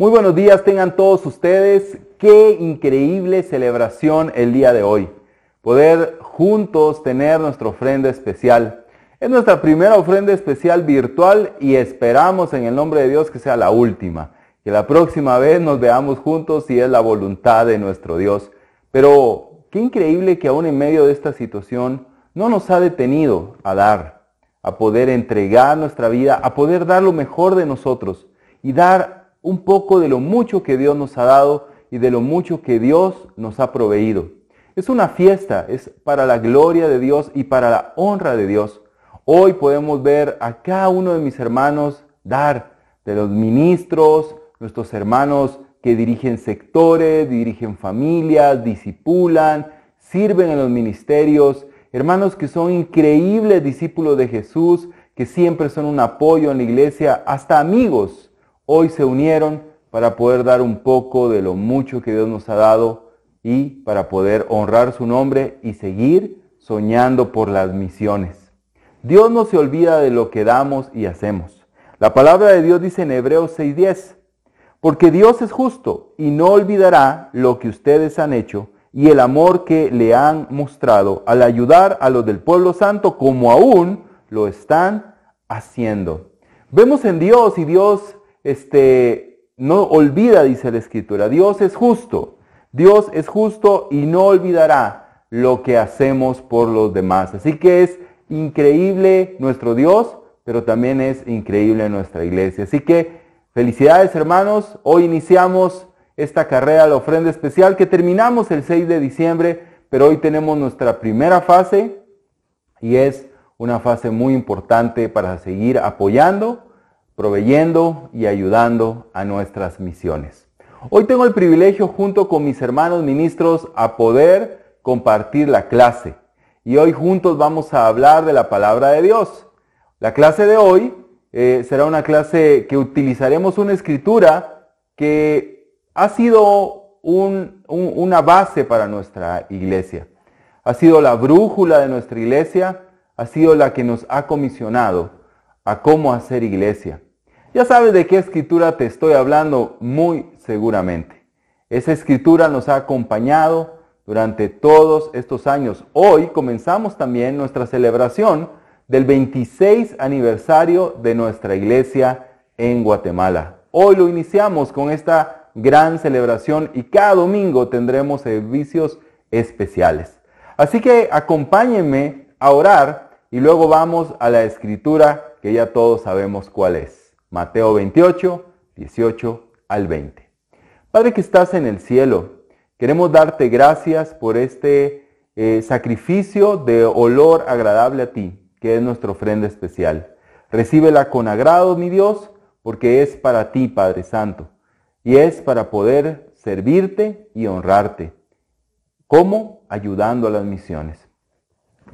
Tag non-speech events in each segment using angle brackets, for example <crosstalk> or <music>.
Muy buenos días tengan todos ustedes. Qué increíble celebración el día de hoy. Poder juntos tener nuestra ofrenda especial. Es nuestra primera ofrenda especial virtual y esperamos en el nombre de Dios que sea la última. Que la próxima vez nos veamos juntos si es la voluntad de nuestro Dios. Pero qué increíble que aún en medio de esta situación no nos ha detenido a dar, a poder entregar nuestra vida, a poder dar lo mejor de nosotros y dar un poco de lo mucho que Dios nos ha dado y de lo mucho que Dios nos ha proveído. Es una fiesta, es para la gloria de Dios y para la honra de Dios. Hoy podemos ver a cada uno de mis hermanos dar de los ministros, nuestros hermanos que dirigen sectores, dirigen familias, disipulan, sirven en los ministerios, hermanos que son increíbles discípulos de Jesús, que siempre son un apoyo en la iglesia, hasta amigos hoy se unieron para poder dar un poco de lo mucho que Dios nos ha dado y para poder honrar su nombre y seguir soñando por las misiones. Dios no se olvida de lo que damos y hacemos. La palabra de Dios dice en Hebreos 6:10, porque Dios es justo y no olvidará lo que ustedes han hecho y el amor que le han mostrado al ayudar a los del pueblo santo como aún lo están haciendo. Vemos en Dios y Dios este, no olvida, dice la escritura, Dios es justo, Dios es justo y no olvidará lo que hacemos por los demás. Así que es increíble nuestro Dios, pero también es increíble nuestra iglesia. Así que felicidades hermanos, hoy iniciamos esta carrera, la ofrenda especial que terminamos el 6 de diciembre, pero hoy tenemos nuestra primera fase y es una fase muy importante para seguir apoyando proveyendo y ayudando a nuestras misiones. Hoy tengo el privilegio junto con mis hermanos ministros a poder compartir la clase y hoy juntos vamos a hablar de la palabra de Dios. La clase de hoy eh, será una clase que utilizaremos una escritura que ha sido una base para nuestra iglesia. Ha sido la brújula de nuestra iglesia, ha sido la que nos ha comisionado a cómo hacer iglesia. Ya sabes de qué escritura te estoy hablando muy seguramente. Esa escritura nos ha acompañado durante todos estos años. Hoy comenzamos también nuestra celebración del 26 aniversario de nuestra iglesia en Guatemala. Hoy lo iniciamos con esta gran celebración y cada domingo tendremos servicios especiales. Así que acompáñenme a orar y luego vamos a la escritura que ya todos sabemos cuál es. Mateo 28, 18 al 20. Padre que estás en el cielo, queremos darte gracias por este eh, sacrificio de olor agradable a ti, que es nuestra ofrenda especial. Recíbela con agrado, mi Dios, porque es para ti, Padre Santo, y es para poder servirte y honrarte. ¿Cómo? Ayudando a las misiones.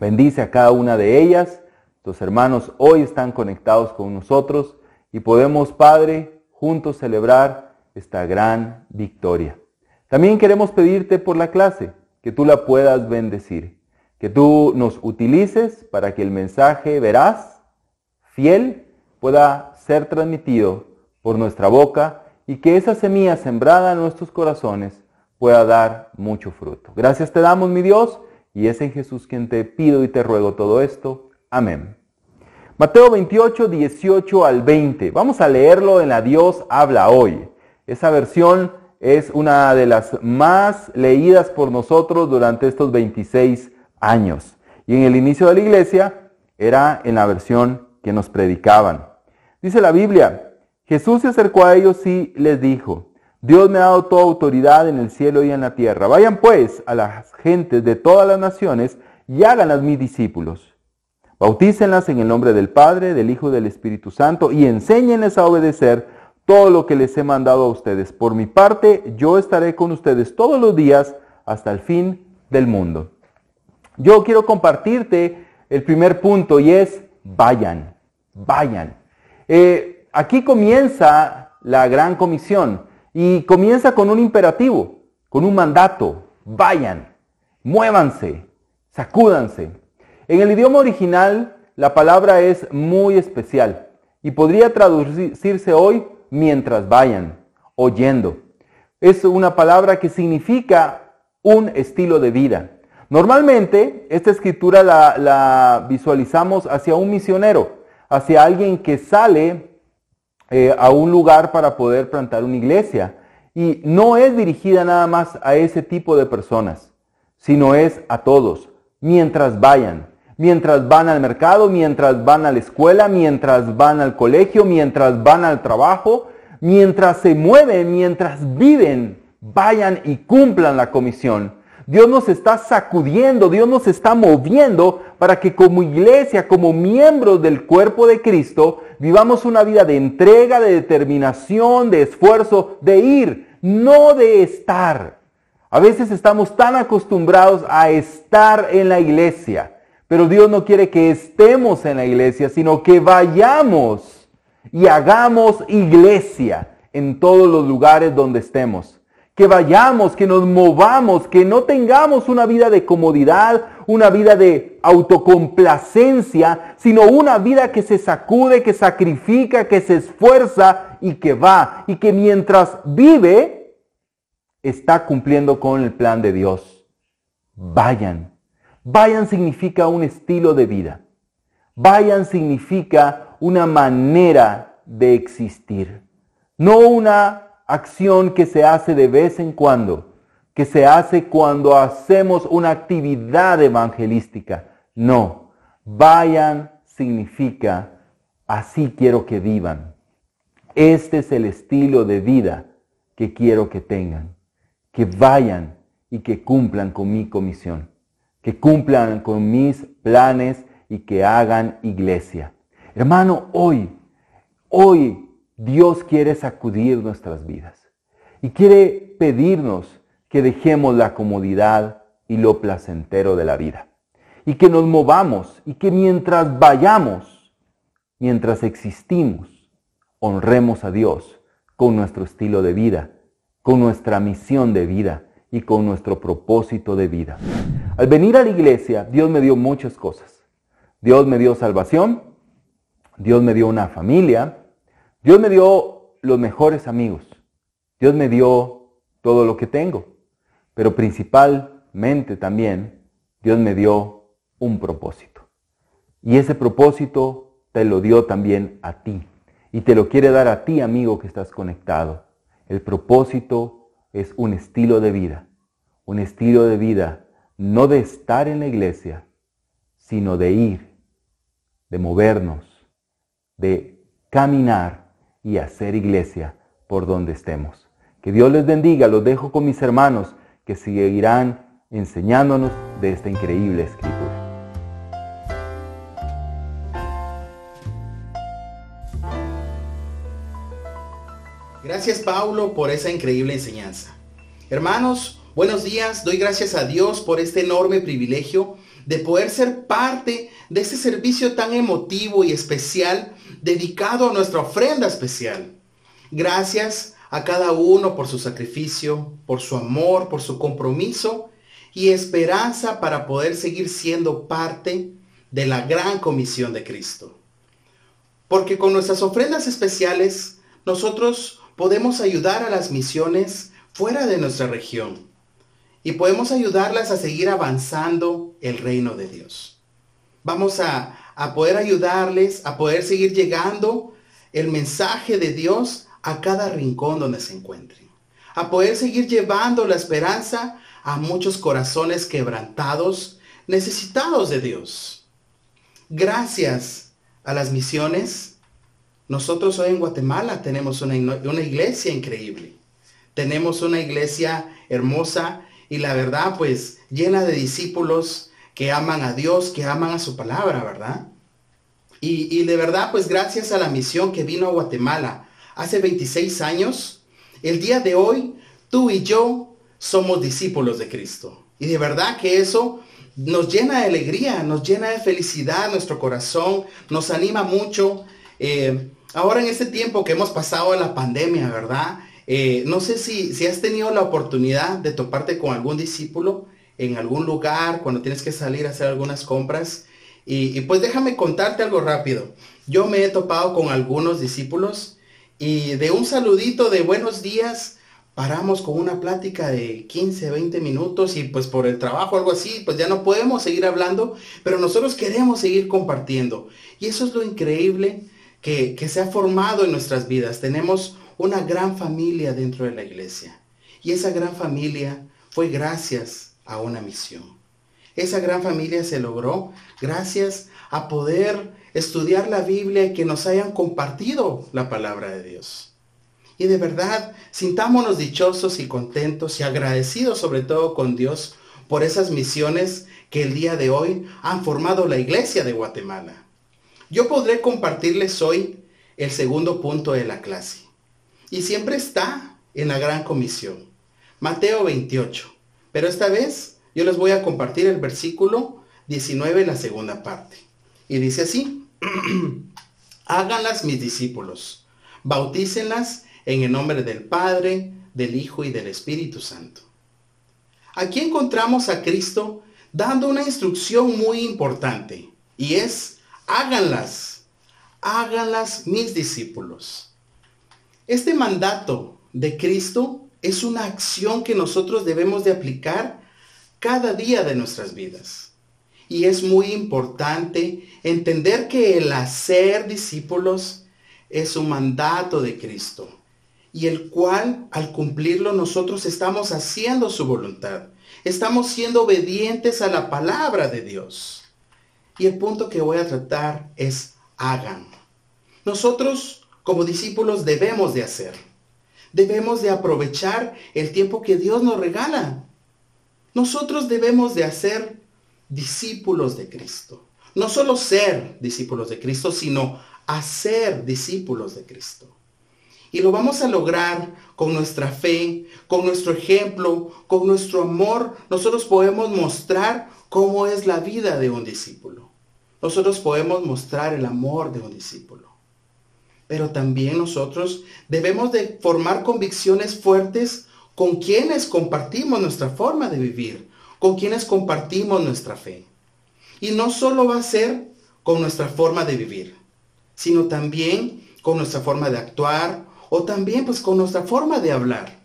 Bendice a cada una de ellas. Tus hermanos hoy están conectados con nosotros y podemos, Padre, juntos celebrar esta gran victoria. También queremos pedirte por la clase, que tú la puedas bendecir, que tú nos utilices para que el mensaje veraz, fiel, pueda ser transmitido por nuestra boca y que esa semilla sembrada en nuestros corazones pueda dar mucho fruto. Gracias te damos, mi Dios, y es en Jesús quien te pido y te ruego todo esto. Amén. Mateo 28, 18 al 20. Vamos a leerlo en la Dios habla hoy. Esa versión es una de las más leídas por nosotros durante estos 26 años. Y en el inicio de la iglesia era en la versión que nos predicaban. Dice la Biblia, Jesús se acercó a ellos y les dijo, Dios me ha dado toda autoridad en el cielo y en la tierra. Vayan pues a las gentes de todas las naciones y háganlas mis discípulos Bautícenlas en el nombre del Padre, del Hijo y del Espíritu Santo y enséñenles a obedecer todo lo que les he mandado a ustedes. Por mi parte, yo estaré con ustedes todos los días hasta el fin del mundo. Yo quiero compartirte el primer punto y es vayan, vayan. Eh, aquí comienza la gran comisión y comienza con un imperativo, con un mandato. Vayan, muévanse, sacúdanse. En el idioma original, la palabra es muy especial y podría traducirse hoy mientras vayan oyendo. Es una palabra que significa un estilo de vida. Normalmente esta escritura la, visualizamos hacia un misionero, hacia alguien que sale eh, a un lugar para poder plantar una iglesia. Y no es dirigida nada más a ese tipo de personas, sino es a todos, mientras vayan, mientras van al mercado, mientras van a la escuela, mientras van al colegio, mientras van al trabajo, mientras se mueven, mientras viven, vayan y cumplan la comisión. Dios nos está sacudiendo, Dios nos está moviendo para que como iglesia, como miembros del cuerpo de Cristo, vivamos una vida de entrega, de determinación, de esfuerzo, de ir, no de estar. A veces estamos tan acostumbrados a estar en la iglesia, pero Dios no quiere que estemos en la iglesia, sino que vayamos y hagamos iglesia en todos los lugares donde estemos. Que vayamos, que nos movamos, que no tengamos una vida de comodidad, una vida de autocomplacencia, sino una vida que se sacude, que sacrifica, que se esfuerza y que va. Y que mientras vive, está cumpliendo con el plan de Dios. Vayan Vayan significa un estilo de vida. Vayan significa una manera de existir. No una acción que se hace de vez en cuando, que se hace cuando hacemos una actividad evangelística. No, vayan significa así quiero que vivan. Este es el estilo de vida que quiero que tengan. Que vayan y que cumplan con mi comisión que cumplan con mis planes y que hagan iglesia. Hermano, hoy, hoy Dios quiere sacudir nuestras vidas y quiere pedirnos que dejemos la comodidad y lo placentero de la vida. Y que nos movamos y que mientras vayamos, mientras existimos, honremos a Dios con nuestro estilo de vida, con nuestra misión de vida y con nuestro propósito de vida. Al venir a la iglesia, Dios me dio muchas cosas. Dios me dio salvación, Dios me dio una familia, Dios me dio los mejores amigos, Dios me dio todo lo que tengo, pero principalmente también Dios me dio un propósito. Y ese propósito te lo dio también a ti. Y te lo quiere dar a ti, amigo, que estás conectado. El propósito es un estilo de vida. Un estilo de vida no de estar en la iglesia, sino de ir, de movernos, de caminar y hacer iglesia por donde estemos. Que Dios les bendiga, los dejo con mis hermanos que seguirán enseñándonos de esta increíble escritura. Gracias Paulo por esa increíble enseñanza. Hermanos, Buenos días, doy gracias a Dios por este enorme privilegio de poder ser parte de este servicio tan emotivo y especial dedicado a nuestra ofrenda especial. Gracias a cada uno por su sacrificio, por su amor, por su compromiso y esperanza para poder seguir siendo parte de la gran comisión de Cristo. Porque con nuestras ofrendas especiales nosotros podemos ayudar a las misiones fuera de nuestra región y podemos ayudarlas a seguir avanzando el reino de Dios. Vamos a, poder ayudarles a poder seguir llegando el mensaje de Dios a cada rincón donde se encuentren. A poder seguir llevando la esperanza a muchos corazones quebrantados, necesitados de Dios. Gracias a las misiones, nosotros hoy en Guatemala tenemos una, una iglesia increíble. Tenemos una iglesia hermosa y la verdad pues llena de discípulos que aman a Dios, que aman a su palabra, ¿verdad? Y, de verdad pues gracias a la misión que vino a Guatemala hace 26 años, el día de hoy tú y yo somos discípulos de Cristo. Y de verdad que eso nos llena de alegría, nos llena de felicidad nuestro corazón, nos anima mucho. Eh, ahora en este tiempo que hemos pasado en la pandemia, ¿verdad? Eh, no sé si, si has tenido la oportunidad de toparte con algún discípulo en algún lugar cuando tienes que salir a hacer algunas compras. Y, pues déjame contarte algo rápido. Yo me he topado con algunos discípulos y de un saludito de buenos días, paramos con una plática de 15, 20 minutos y pues por el trabajo o algo así, pues ya no podemos seguir hablando, pero nosotros queremos seguir compartiendo. Y eso es lo increíble que, se ha formado en nuestras vidas. Tenemos una gran familia dentro de la iglesia. Y esa gran familia fue gracias a una misión. Esa gran familia se logró gracias a poder estudiar la Biblia y que nos hayan compartido la palabra de Dios. Y de verdad, sintámonos dichosos y contentos y agradecidos sobre todo con Dios por esas misiones que el día de hoy han formado la iglesia de Guatemala. Yo podré compartirles hoy el segundo punto de la clase. Y siempre está en la gran comisión. Mateo 28. Pero esta vez yo les voy a compartir el versículo 19 en la segunda parte. Y dice así, <clears throat> háganlas mis discípulos, bautícenlas en el nombre del Padre, del Hijo y del Espíritu Santo. Aquí encontramos a Cristo dando una instrucción muy importante y es, háganlas, háganlas mis discípulos. Este mandato de Cristo es una acción que nosotros debemos de aplicar cada día de nuestras vidas. Y es muy importante entender que el hacer discípulos es un mandato de Cristo y el cual al cumplirlo nosotros estamos haciendo su voluntad. Estamos siendo obedientes a la palabra de Dios. Y el punto que voy a tratar es hagan. Nosotros como discípulos debemos de hacer. Debemos de aprovechar el tiempo que Dios nos regala. Nosotros debemos de hacer discípulos de Cristo. No solo ser discípulos de Cristo, sino hacer discípulos de Cristo. Y lo vamos a lograr con nuestra fe, con nuestro ejemplo, con nuestro amor. Nosotros podemos mostrar cómo es la vida de un discípulo. Nosotros podemos mostrar el amor de un discípulo. Pero también nosotros debemos de formar convicciones fuertes con quienes compartimos nuestra forma de vivir, con quienes compartimos nuestra fe. Y no solo va a ser con nuestra forma de vivir, sino también con nuestra forma de actuar o también pues con nuestra forma de hablar.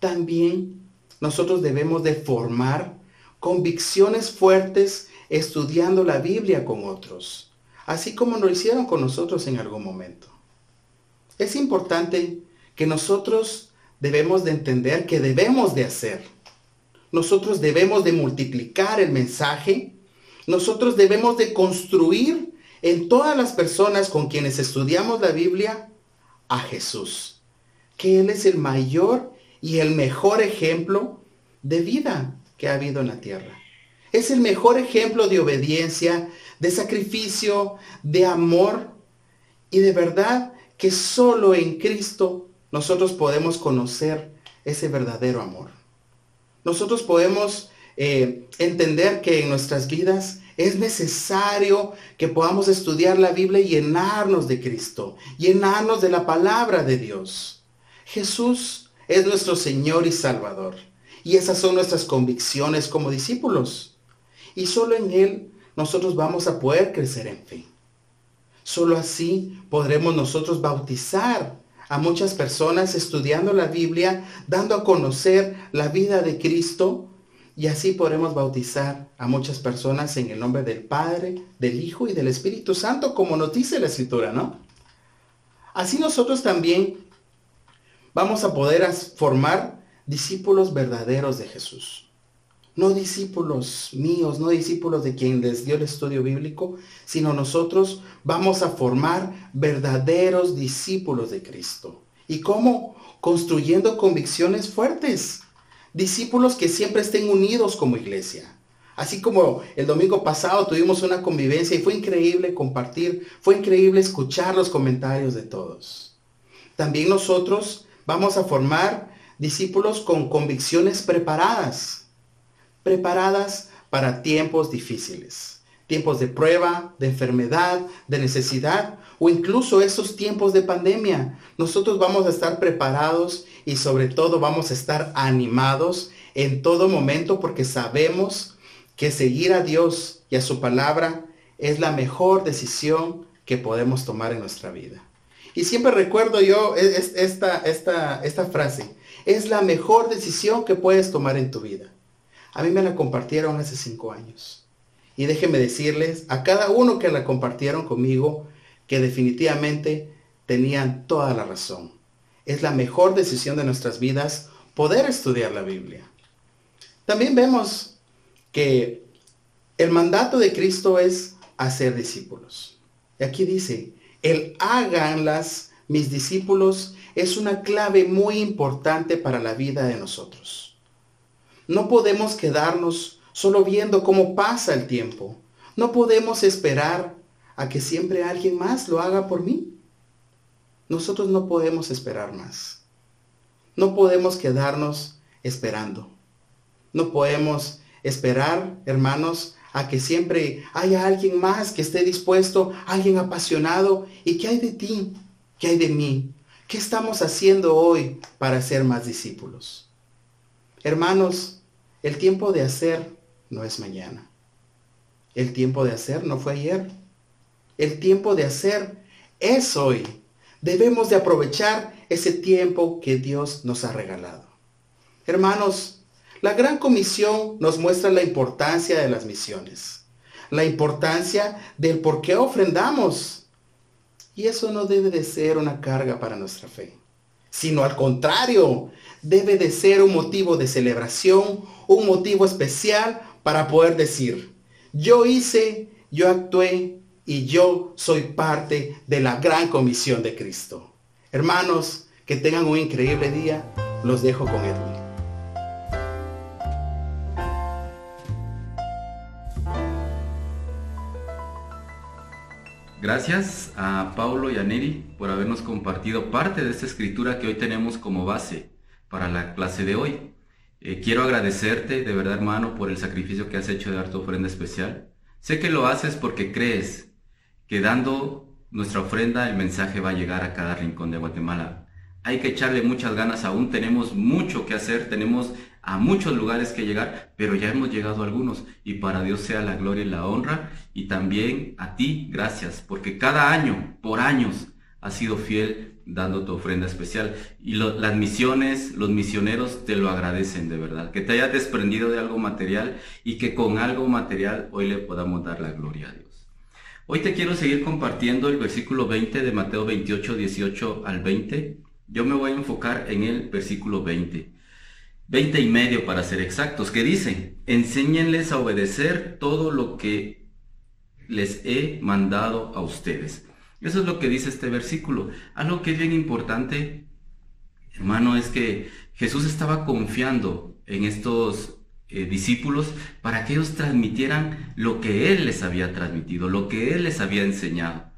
También nosotros debemos de formar convicciones fuertes estudiando la Biblia con otros, así como lo hicieron con nosotros en algún momento. Es importante que nosotros debemos de entender que debemos de hacer. Nosotros debemos de multiplicar el mensaje, nosotros debemos de construir en todas las personas con quienes estudiamos la Biblia a Jesús, que Él es el mayor y el mejor ejemplo de vida que ha habido en la tierra. Es el mejor ejemplo de obediencia, de sacrificio, de amor y de verdad que solo en Cristo nosotros podemos conocer ese verdadero amor nosotros podemos eh, entender que en nuestras vidas es necesario que podamos estudiar la Biblia y llenarnos de Cristo, llenarnos de la palabra de Dios. Jesús es nuestro Señor y Salvador. Y esas son nuestras convicciones como discípulos. Y solo en Él nosotros vamos a poder crecer en fe. Solo así podremos nosotros bautizar a muchas personas estudiando la Biblia, dando a conocer la vida de Cristo y así podremos bautizar a muchas personas en el nombre del Padre, del Hijo y del Espíritu Santo, como nos dice la Escritura, ¿no? Así nosotros también vamos a poder formar discípulos verdaderos de Jesús no discípulos míos, no discípulos de quien les dio el estudio bíblico, sino nosotros vamos a formar verdaderos discípulos de Cristo. ¿Y cómo? Construyendo convicciones fuertes. Discípulos que siempre estén unidos como iglesia. Así como el domingo pasado tuvimos una convivencia y fue increíble compartir, fue increíble escuchar los comentarios de todos. También nosotros vamos a formar discípulos con convicciones preparadas preparadas para tiempos difíciles, tiempos de prueba, de enfermedad, de necesidad o incluso esos tiempos de pandemia. Nosotros vamos a estar preparados y sobre todo vamos a estar animados en todo momento porque sabemos que seguir a Dios y a su palabra es la mejor decisión que podemos tomar en nuestra vida. Y siempre recuerdo yo e, esta, esta, esta frase. Es la mejor decisión que puedes tomar en tu vida. A mí me la compartieron hace cinco años. Y déjenme decirles a cada uno que la compartieron conmigo que definitivamente tenían toda la razón. Es la mejor decisión de nuestras vidas poder estudiar la Biblia. También vemos que el mandato de Cristo es hacer discípulos. Y aquí dice, el háganlas mis discípulos es una clave muy importante para la vida de nosotros. No podemos quedarnos solo viendo cómo pasa el tiempo. No podemos esperar a que siempre alguien más lo haga por mí. Nosotros no podemos esperar más. No podemos quedarnos esperando. No podemos esperar, hermanos, a que siempre haya alguien más que esté dispuesto, alguien apasionado. ¿Y qué hay de ti? ¿Qué hay de mí? ¿Qué estamos haciendo hoy para ser más discípulos? Hermanos, el tiempo de hacer no es mañana. El tiempo de hacer no fue ayer. El tiempo de hacer es hoy. Debemos de aprovechar ese tiempo que Dios nos ha regalado. Hermanos, la gran comisión nos muestra la importancia de las misiones, la importancia del por qué ofrendamos. Y eso no debe de ser una carga para nuestra fe, sino al contrario, debe de ser un motivo de celebración, un motivo especial para poder decir, yo hice, yo actué y yo soy parte de la gran comisión de Cristo. Hermanos, que tengan un increíble día. Los dejo con Edwin. Gracias a Paulo y a Neri por habernos compartido parte de esta escritura que hoy tenemos como base para la clase de hoy. Eh, quiero agradecerte de verdad hermano por el sacrificio que has hecho de dar tu ofrenda especial. Sé que lo haces porque crees que dando nuestra ofrenda el mensaje va a llegar a cada rincón de Guatemala. Hay que echarle muchas ganas, aún tenemos mucho que hacer, tenemos a muchos lugares que llegar, pero ya hemos llegado a algunos y para Dios sea la gloria y la honra y también a ti gracias, porque cada año, por años, has sido fiel dando tu ofrenda especial y las misiones, los misioneros te lo agradecen de verdad, que te hayas desprendido de algo material y que con algo material hoy le podamos dar la gloria a Dios. Hoy te quiero seguir compartiendo el versículo 20 de Mateo 28, 18 al 20. Yo me voy a enfocar en el versículo 20. 20 y medio para ser exactos, que dicen, enséñenles a obedecer todo lo que les he mandado a ustedes. Eso es lo que dice este versículo. Algo que es bien importante, hermano, es que Jesús estaba confiando en estos eh, discípulos para que ellos transmitieran lo que Él les había transmitido, lo que Él les había enseñado.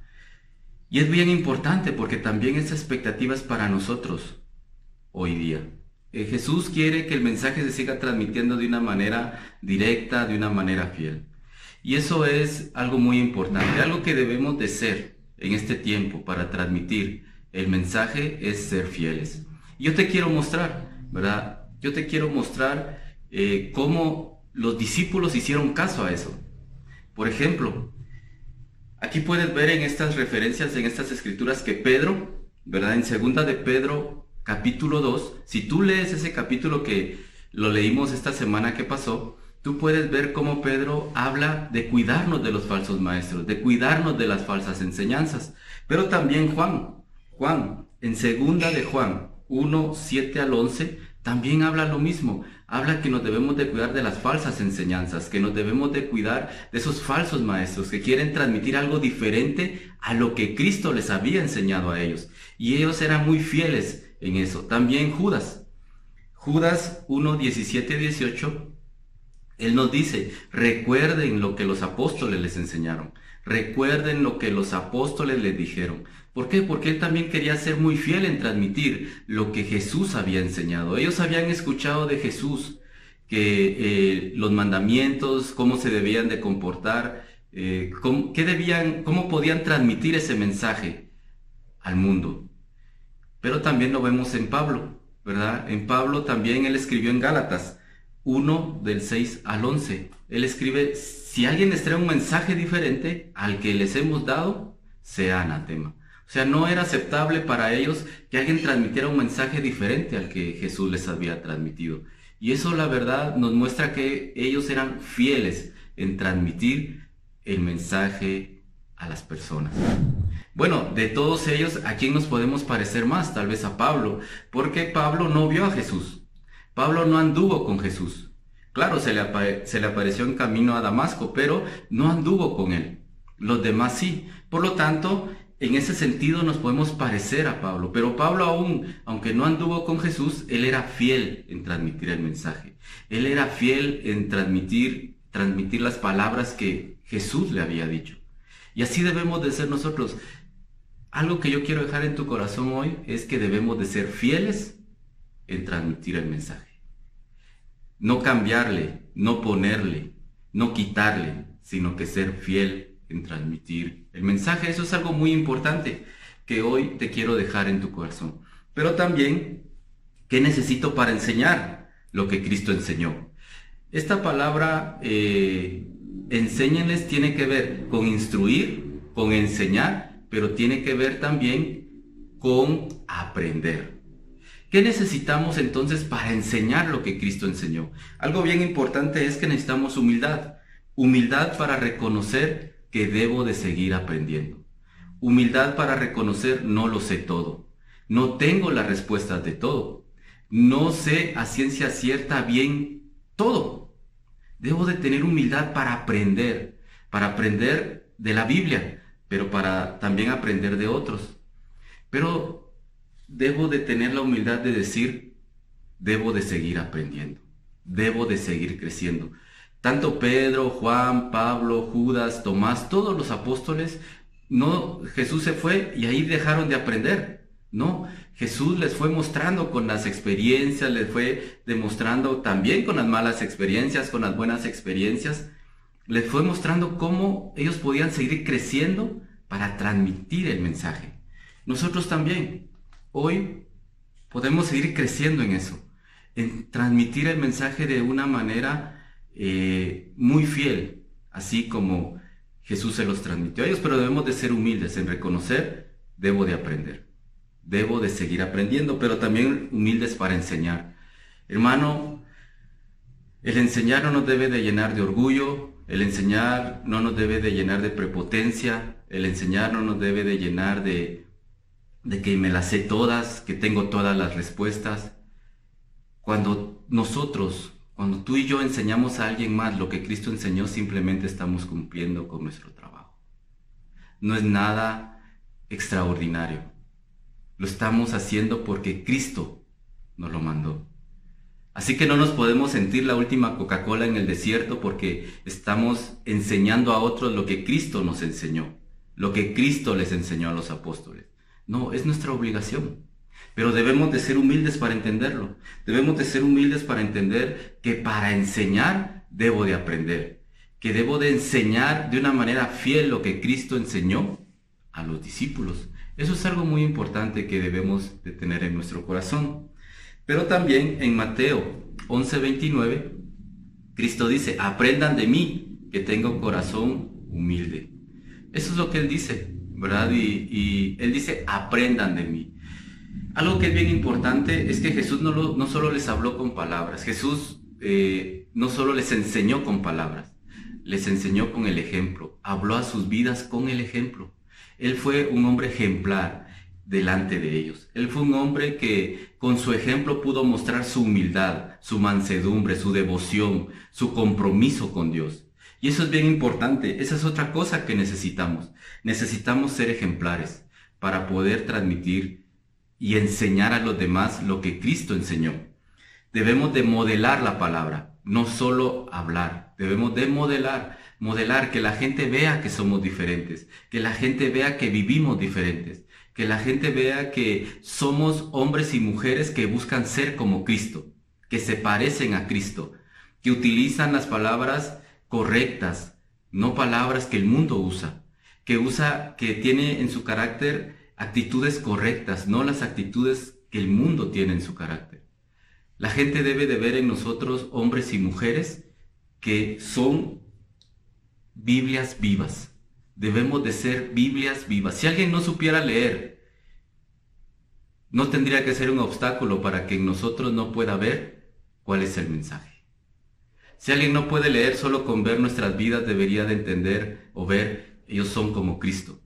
Y es bien importante porque también esa expectativa es para nosotros hoy día. Eh, Jesús quiere que el mensaje se siga transmitiendo de una manera directa, de una manera fiel. Y eso es algo muy importante, algo que debemos de ser en este tiempo para transmitir el mensaje es ser fieles. Yo te quiero mostrar, ¿verdad? Yo te quiero mostrar eh, cómo los discípulos hicieron caso a eso. Por ejemplo, aquí puedes ver en estas referencias, en estas escrituras, que Pedro, ¿verdad? En segunda de Pedro capítulo 2, si tú lees ese capítulo que lo leímos esta semana que pasó, tú puedes ver cómo Pedro habla de cuidarnos de los falsos maestros, de cuidarnos de las falsas enseñanzas. Pero también Juan, Juan, en segunda de Juan 1, 7 al 11, también habla lo mismo. Habla que nos debemos de cuidar de las falsas enseñanzas, que nos debemos de cuidar de esos falsos maestros que quieren transmitir algo diferente a lo que Cristo les había enseñado a ellos. Y ellos eran muy fieles en eso. También Judas. Judas 1, 17, 18. Él nos dice, recuerden lo que los apóstoles les enseñaron. Recuerden lo que los apóstoles les dijeron. ¿Por qué? Porque él también quería ser muy fiel en transmitir lo que Jesús había enseñado. Ellos habían escuchado de Jesús que eh, los mandamientos, cómo se debían de comportar, eh, qué debían, cómo podían transmitir ese mensaje al mundo. Pero también lo vemos en Pablo, ¿verdad? En Pablo también él escribió en Gálatas 1 del 6 al 11. Él escribe, si alguien les trae un mensaje diferente al que les hemos dado, sea anatema. O sea, no era aceptable para ellos que alguien transmitiera un mensaje diferente al que Jesús les había transmitido. Y eso la verdad nos muestra que ellos eran fieles en transmitir el mensaje a las personas. Bueno, de todos ellos, ¿a quién nos podemos parecer más? Tal vez a Pablo, porque Pablo no vio a Jesús. Pablo no anduvo con Jesús. Claro, se le, apareció en camino a Damasco, pero no anduvo con él. Los demás sí. Por lo tanto, en ese sentido nos podemos parecer a Pablo, pero Pablo aún, aunque no anduvo con Jesús, él era fiel en transmitir el mensaje. Él era fiel en transmitir, transmitir las palabras que Jesús le había dicho. Y así debemos de ser nosotros. Algo que yo quiero dejar en tu corazón hoy es que debemos de ser fieles en transmitir el mensaje. No cambiarle, no ponerle, no quitarle, sino que ser fiel en transmitir el mensaje. Eso es algo muy importante que hoy te quiero dejar en tu corazón. Pero también, ¿qué necesito para enseñar lo que Cristo enseñó? Esta palabra, eh, enséñenles, tiene que ver con instruir, con enseñar, pero tiene que ver también con aprender. ¿Qué necesitamos entonces para enseñar lo que Cristo enseñó? Algo bien importante es que necesitamos humildad. Humildad para reconocer que debo de seguir aprendiendo. Humildad para reconocer no lo sé todo. No tengo las respuestas de todo. No sé a ciencia cierta bien todo. Debo de tener humildad para aprender, para aprender de la Biblia, pero para también aprender de otros. Pero debo de tener la humildad de decir, debo de seguir aprendiendo, debo de seguir creciendo. Tanto Pedro, Juan, Pablo, Judas, Tomás, todos los apóstoles, no, Jesús se fue y ahí dejaron de aprender. No, Jesús les fue mostrando con las experiencias, les fue demostrando también con las malas experiencias, con las buenas experiencias, les fue mostrando cómo ellos podían seguir creciendo para transmitir el mensaje. Nosotros también, hoy podemos seguir creciendo en eso, en transmitir el mensaje de una manera eh, muy fiel, así como Jesús se los transmitió a ellos, pero debemos de ser humildes en reconocer, debo de aprender, debo de seguir aprendiendo, pero también humildes para enseñar. Hermano, el enseñar no nos debe de llenar de orgullo, el enseñar no nos debe de llenar de prepotencia, el enseñar no nos debe de llenar de, de que me las sé todas, que tengo todas las respuestas. Cuando nosotros cuando tú y yo enseñamos a alguien más lo que Cristo enseñó, simplemente estamos cumpliendo con nuestro trabajo. No es nada extraordinario. Lo estamos haciendo porque Cristo nos lo mandó. Así que no nos podemos sentir la última Coca-Cola en el desierto porque estamos enseñando a otros lo que Cristo nos enseñó, lo que Cristo les enseñó a los apóstoles. No, es nuestra obligación. Pero debemos de ser humildes para entenderlo. Debemos de ser humildes para entender que para enseñar debo de aprender. Que debo de enseñar de una manera fiel lo que Cristo enseñó a los discípulos. Eso es algo muy importante que debemos de tener en nuestro corazón. Pero también en Mateo 11:29, Cristo dice, aprendan de mí, que tengo corazón humilde. Eso es lo que Él dice, ¿verdad? Y, Él dice, aprendan de mí. Algo que es bien importante es que Jesús no, no solo les habló con palabras, Jesús eh, no solo les enseñó con palabras, les enseñó con el ejemplo, habló a sus vidas con el ejemplo. Él fue un hombre ejemplar delante de ellos. Él fue un hombre que con su ejemplo pudo mostrar su humildad, su mansedumbre, su devoción, su compromiso con Dios. Y eso es bien importante, esa es otra cosa que necesitamos. Necesitamos ser ejemplares para poder transmitir y enseñar a los demás lo que Cristo enseñó. Debemos de modelar la palabra, no solo hablar, debemos de modelar, modelar que la gente vea que somos diferentes, que la gente vea que vivimos diferentes, que la gente vea que somos hombres y mujeres que buscan ser como Cristo, que se parecen a Cristo, que utilizan las palabras correctas, no palabras que el mundo usa, que usa, que tiene en su carácter actitudes correctas, no las actitudes que el mundo tiene en su carácter. La gente debe de ver en nosotros hombres y mujeres que son Biblias vivas, Debemos de ser Biblias vivas. Si alguien no supiera leer, no tendría que ser un obstáculo para que en nosotros no pueda ver cuál es el mensaje. Si alguien no puede leer solo con ver nuestras vidas, debería de entender o ver, ellos son como Cristo.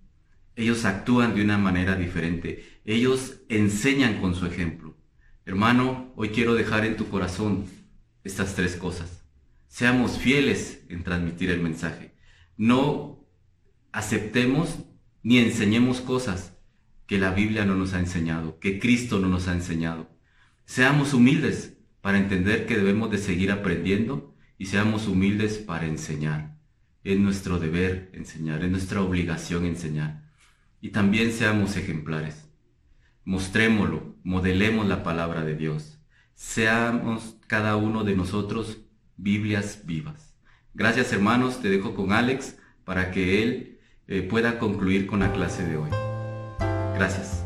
Ellos actúan de una manera diferente. Ellos enseñan con su ejemplo. Hermano, hoy quiero dejar en tu corazón estas tres cosas. Seamos fieles en transmitir el mensaje. No aceptemos ni enseñemos cosas que la Biblia no nos ha enseñado, que Cristo no nos ha enseñado. Seamos humildes para entender que debemos de seguir aprendiendo y seamos humildes para enseñar. Es nuestro deber enseñar, es nuestra obligación enseñar. Y también seamos ejemplares. Mostrémoslo, modelemos la palabra de Dios. Seamos cada uno de nosotros Biblias vivas. Gracias hermanos, te dejo con Alex para que él eh, pueda concluir con la clase de hoy. Gracias.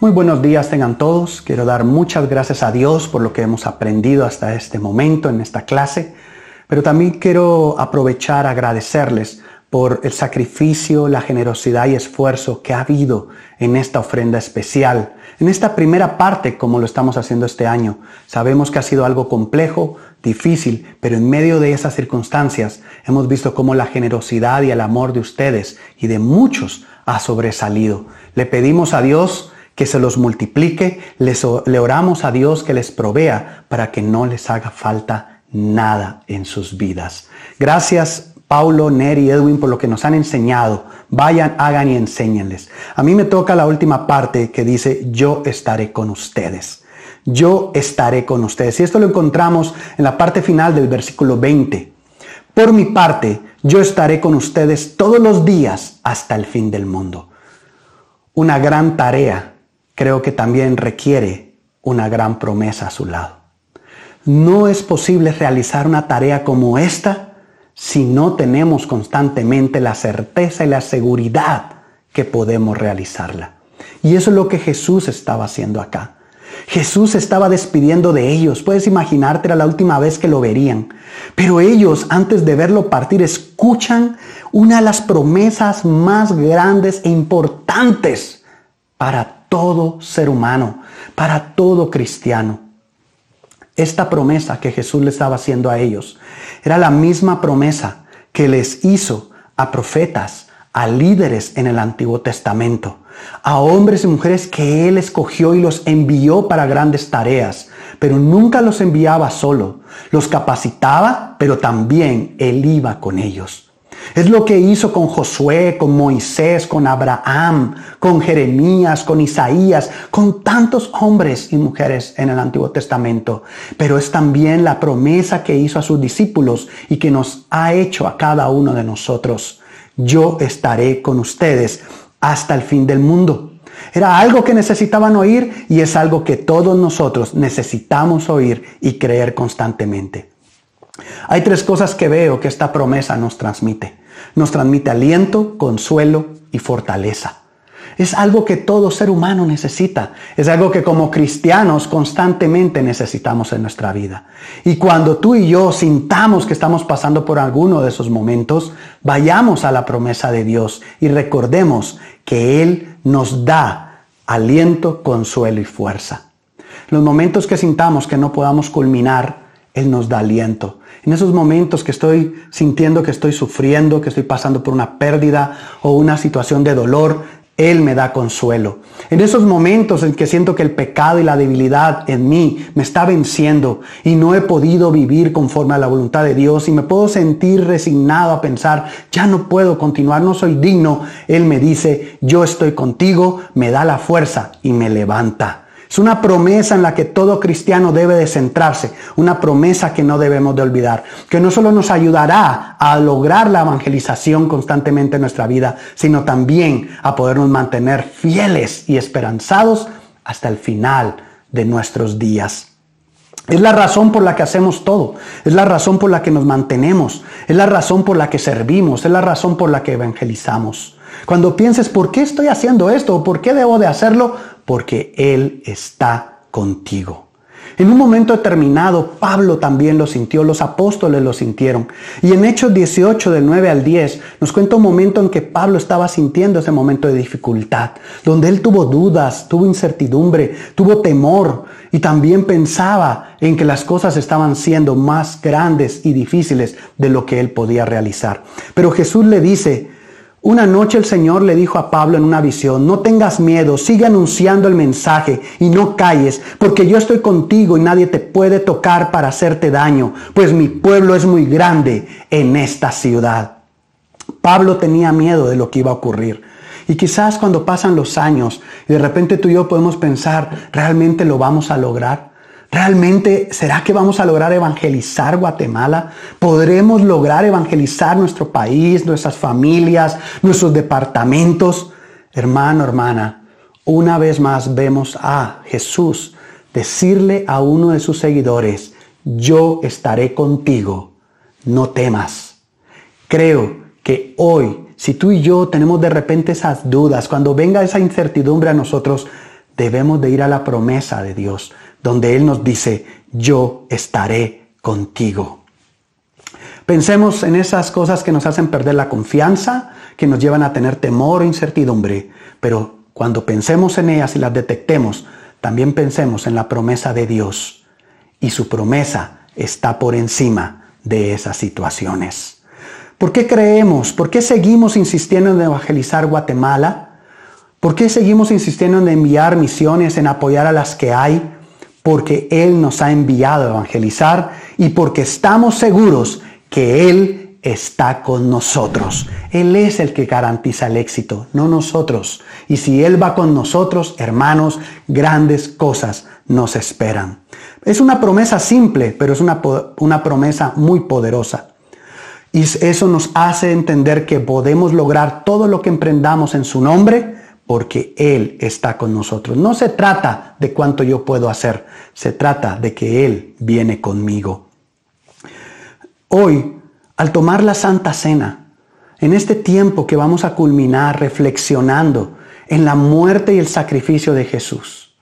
Muy buenos días tengan todos. Quiero dar muchas gracias a Dios por lo que hemos aprendido hasta este momento en esta clase, pero también quiero aprovechar agradecerles por el sacrificio, la generosidad y esfuerzo que ha habido en esta ofrenda especial. En esta primera parte, como lo estamos haciendo este año, sabemos que ha sido algo complejo, difícil, pero en medio de esas circunstancias hemos visto cómo la generosidad y el amor de ustedes y de muchos ha sobresalido. Le pedimos a Dios que se los multiplique, le oramos a Dios que les provea para que no les haga falta nada en sus vidas. Gracias Paulo, Neri, Edwin por lo que nos han enseñado. Vayan, hagan y enséñenles. A mí me toca la última parte que dice, yo estaré con ustedes. Yo estaré con ustedes. Y esto lo encontramos en la parte final del versículo 20. Por mi parte, yo estaré con ustedes todos los días hasta el fin del mundo. Una gran tarea creo que también requiere una gran promesa a su lado. No es posible realizar una tarea como esta si no tenemos constantemente la certeza y la seguridad que podemos realizarla. Y eso es lo que Jesús estaba haciendo acá. Jesús estaba despidiendo de ellos. Puedes imaginarte, era la última vez que lo verían. Pero ellos, antes de verlo partir, escuchan una de las promesas más grandes e importantes para todo ser humano, para todo cristiano. Esta promesa que Jesús le estaba haciendo a ellos era la misma promesa que les hizo a profetas, a líderes en el Antiguo Testamento, a hombres y mujeres que Él escogió y los envió para grandes tareas, pero nunca los enviaba solo, los capacitaba, pero también Él iba con ellos. Es lo que hizo con Josué, con Moisés, con Abraham, con Jeremías, con Isaías, con tantos hombres y mujeres en el Antiguo Testamento. Pero es también la promesa que hizo a sus discípulos y que nos ha hecho a cada uno de nosotros. Yo estaré con ustedes hasta el fin del mundo. Era algo que necesitaban oír y es algo que todos nosotros necesitamos oír y creer constantemente. Hay tres cosas que veo que esta promesa nos transmite. Nos transmite aliento, consuelo y fortaleza. Es algo que todo ser humano necesita. Es algo que como cristianos constantemente necesitamos en nuestra vida. Y cuando tú y yo sintamos que estamos pasando por alguno de esos momentos, vayamos a la promesa de Dios y recordemos que Él nos da aliento, consuelo y fuerza. Los momentos que sintamos que no podamos culminar, Él nos da aliento. En esos momentos que estoy sintiendo que estoy sufriendo, que estoy pasando por una pérdida o una situación de dolor, Él me da consuelo. En esos momentos en que siento que el pecado y la debilidad en mí me está venciendo y no he podido vivir conforme a la voluntad de Dios y me puedo sentir resignado a pensar, ya no puedo continuar, no soy digno, Él me dice, yo estoy contigo, me da la fuerza y me levanta. Es una promesa en la que todo cristiano debe de centrarse, una promesa que no debemos de olvidar, que no solo nos ayudará a lograr la evangelización constantemente en nuestra vida, sino también a podernos mantener fieles y esperanzados hasta el final de nuestros días. Es la razón por la que hacemos todo, es la razón por la que nos mantenemos, es la razón por la que servimos, es la razón por la que evangelizamos. Cuando pienses, ¿por qué estoy haciendo esto? ¿Por qué debo de hacerlo? Porque Él está contigo. En un momento determinado, Pablo también lo sintió, los apóstoles lo sintieron. Y en Hechos 18, del 9 al 10, nos cuenta un momento en que Pablo estaba sintiendo ese momento de dificultad, donde él tuvo dudas, tuvo incertidumbre, tuvo temor y también pensaba en que las cosas estaban siendo más grandes y difíciles de lo que él podía realizar. Pero Jesús le dice, una noche el Señor le dijo a Pablo en una visión, no tengas miedo, sigue anunciando el mensaje y no calles, porque yo estoy contigo y nadie te puede tocar para hacerte daño, pues mi pueblo es muy grande en esta ciudad. Pablo tenía miedo de lo que iba a ocurrir. Y quizás cuando pasan los años y de repente tú y yo podemos pensar, ¿realmente lo vamos a lograr? ¿Realmente será que vamos a lograr evangelizar Guatemala? ¿Podremos lograr evangelizar nuestro país, nuestras familias, nuestros departamentos? Hermano, hermana, una vez más vemos a Jesús decirle a uno de sus seguidores, yo estaré contigo, no temas. Creo que hoy, si tú y yo tenemos de repente esas dudas, cuando venga esa incertidumbre a nosotros, debemos de ir a la promesa de Dios donde Él nos dice, yo estaré contigo. Pensemos en esas cosas que nos hacen perder la confianza, que nos llevan a tener temor o incertidumbre, pero cuando pensemos en ellas y las detectemos, también pensemos en la promesa de Dios. Y su promesa está por encima de esas situaciones. ¿Por qué creemos? ¿Por qué seguimos insistiendo en evangelizar Guatemala? ¿Por qué seguimos insistiendo en enviar misiones, en apoyar a las que hay? Porque Él nos ha enviado a evangelizar y porque estamos seguros que Él está con nosotros. Él es el que garantiza el éxito, no nosotros. Y si Él va con nosotros, hermanos, grandes cosas nos esperan. Es una promesa simple, pero es una, una promesa muy poderosa. Y eso nos hace entender que podemos lograr todo lo que emprendamos en su nombre porque Él está con nosotros. No se trata de cuánto yo puedo hacer, se trata de que Él viene conmigo. Hoy, al tomar la Santa Cena, en este tiempo que vamos a culminar reflexionando en la muerte y el sacrificio de Jesús,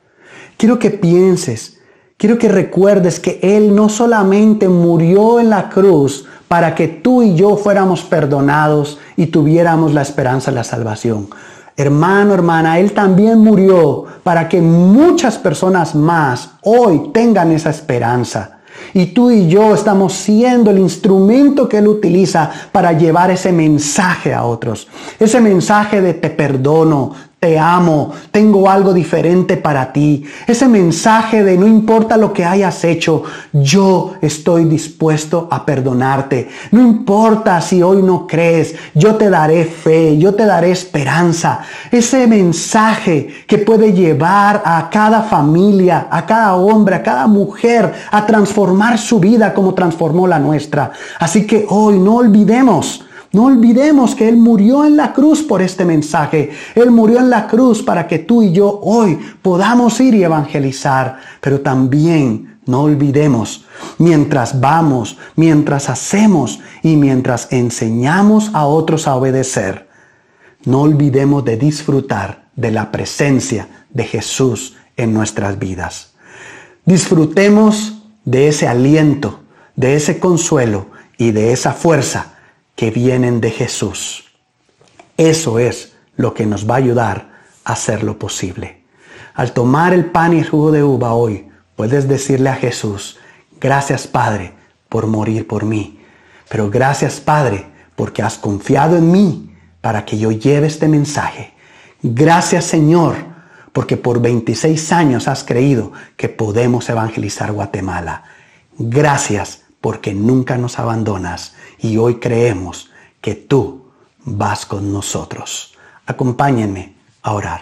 quiero que pienses, quiero que recuerdes que Él no solamente murió en la cruz para que tú y yo fuéramos perdonados y tuviéramos la esperanza de la salvación, Hermano, hermana, Él también murió para que muchas personas más hoy tengan esa esperanza. Y tú y yo estamos siendo el instrumento que Él utiliza para llevar ese mensaje a otros. Ese mensaje de te perdono, te amo, tengo algo diferente para ti. Ese mensaje de no importa lo que hayas hecho, yo estoy dispuesto a perdonarte. No importa si hoy no crees, yo te daré fe, yo te daré esperanza. Ese mensaje que puede llevar a cada familia, a cada hombre, a cada mujer a transformar su vida como transformó la nuestra. Así que hoy no olvidemos no olvidemos que Él murió en la cruz por este mensaje. Él murió en la cruz para que tú y yo hoy podamos ir y evangelizar. Pero también no olvidemos, mientras vamos, mientras hacemos y mientras enseñamos a otros a obedecer, no olvidemos de disfrutar de la presencia de Jesús en nuestras vidas. Disfrutemos de ese aliento, de ese consuelo y de esa fuerza que vienen de Jesús. Eso es lo que nos va a ayudar a hacer lo posible. Al tomar el pan y el jugo de uva hoy, puedes decirle a Jesús, gracias Padre por morir por mí, pero gracias Padre porque has confiado en mí para que yo lleve este mensaje. Gracias Señor porque por 26 años has creído que podemos evangelizar Guatemala. Gracias porque nunca nos abandonas y hoy creemos que tú vas con nosotros. Acompáñenme a orar.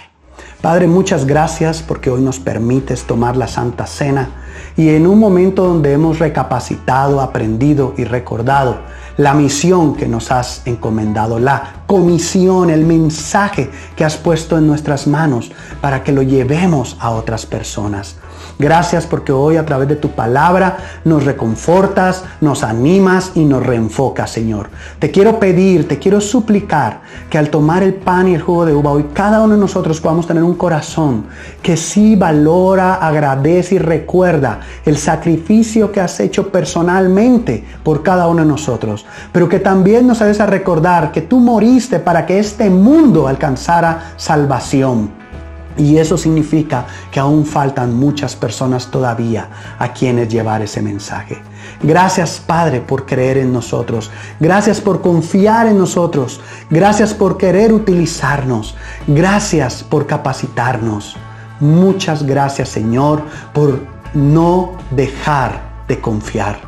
Padre, muchas gracias porque hoy nos permites tomar la Santa Cena y en un momento donde hemos recapacitado, aprendido y recordado la misión que nos has encomendado, la comisión, el mensaje que has puesto en nuestras manos para que lo llevemos a otras personas. Gracias porque hoy a través de tu palabra nos reconfortas, nos animas y nos reenfocas, Señor. Te quiero pedir, te quiero suplicar que al tomar el pan y el jugo de uva hoy cada uno de nosotros podamos tener un corazón que sí valora, agradece y recuerda el sacrificio que has hecho personalmente por cada uno de nosotros, pero que también nos ayudes a recordar que tú moriste para que este mundo alcanzara salvación y eso significa que aún faltan muchas personas todavía a quienes llevar ese mensaje. Gracias Padre por creer en nosotros. Gracias por confiar en nosotros. Gracias por querer utilizarnos. Gracias por capacitarnos. Muchas gracias Señor por no dejar de confiar.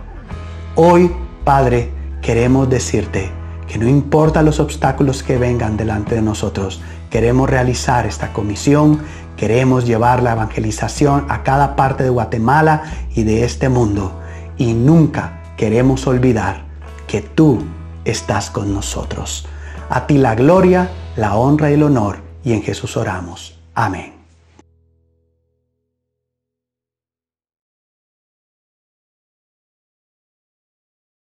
Hoy Padre queremos decirte que no importa los obstáculos que vengan delante de nosotros, Queremos realizar esta comisión, queremos llevar la evangelización a cada parte de Guatemala y de este mundo. Y nunca queremos olvidar que tú estás con nosotros. A ti la gloria, la honra y el honor. Y en Jesús oramos. Amén.